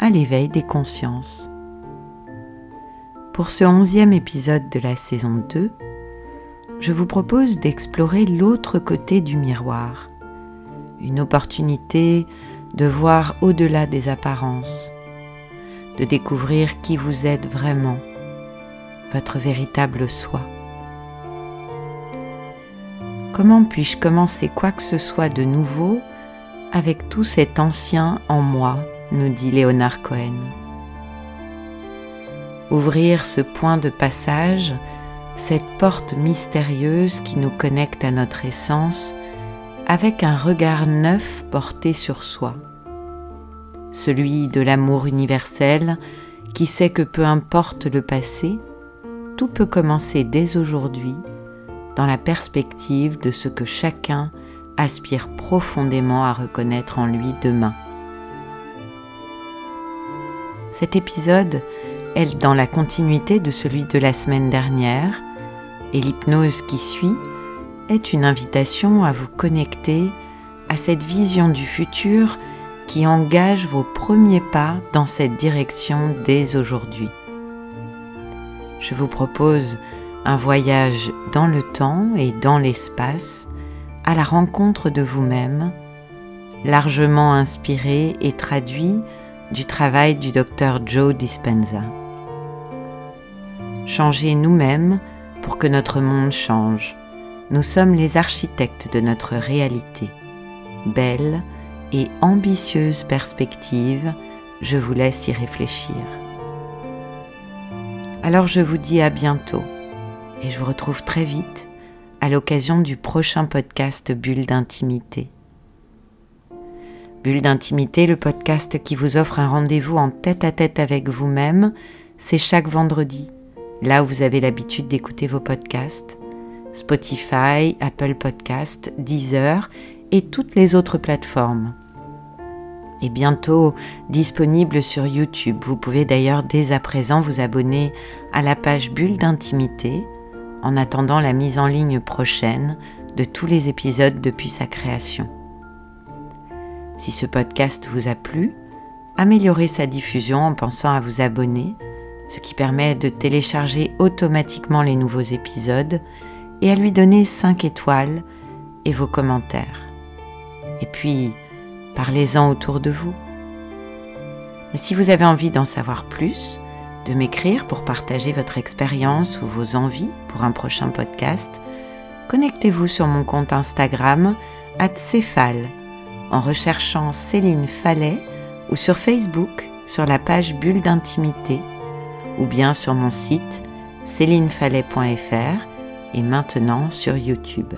à l'éveil des consciences. Pour ce onzième épisode de la saison 2, je vous propose d'explorer l'autre côté du miroir, une opportunité de voir au-delà des apparences, de découvrir qui vous êtes vraiment, votre véritable soi. Comment puis-je commencer quoi que ce soit de nouveau avec tout cet ancien en moi, nous dit Léonard Cohen. Ouvrir ce point de passage, cette porte mystérieuse qui nous connecte à notre essence, avec un regard neuf porté sur soi. Celui de l'amour universel qui sait que peu importe le passé, tout peut commencer dès aujourd'hui dans la perspective de ce que chacun aspire profondément à reconnaître en lui demain. Cet épisode est dans la continuité de celui de la semaine dernière et l'hypnose qui suit est une invitation à vous connecter à cette vision du futur qui engage vos premiers pas dans cette direction dès aujourd'hui. Je vous propose un voyage dans le temps et dans l'espace à la rencontre de vous-même, largement inspiré et traduit du travail du docteur Joe Dispenza. Changer nous-mêmes pour que notre monde change. Nous sommes les architectes de notre réalité. Belle et ambitieuse perspective, je vous laisse y réfléchir. Alors je vous dis à bientôt et je vous retrouve très vite à l'occasion du prochain podcast Bulle d'intimité. Bulle d'intimité, le podcast qui vous offre un rendez-vous en tête-à-tête avec vous-même, c'est chaque vendredi, là où vous avez l'habitude d'écouter vos podcasts, Spotify, Apple Podcast, Deezer et toutes les autres plateformes. Et bientôt disponible sur YouTube. Vous pouvez d'ailleurs dès à présent vous abonner à la page Bulle d'intimité en attendant la mise en ligne prochaine de tous les épisodes depuis sa création. Si ce podcast vous a plu, améliorez sa diffusion en pensant à vous abonner, ce qui permet de télécharger automatiquement les nouveaux épisodes et à lui donner 5 étoiles et vos commentaires. Et puis, parlez-en autour de vous. Si vous avez envie d'en savoir plus, de m'écrire pour partager votre expérience ou vos envies pour un prochain podcast, connectez-vous sur mon compte Instagram @céphale en recherchant Céline Fallet ou sur Facebook sur la page Bulle d'intimité ou bien sur mon site célinefallet.fr et maintenant sur YouTube.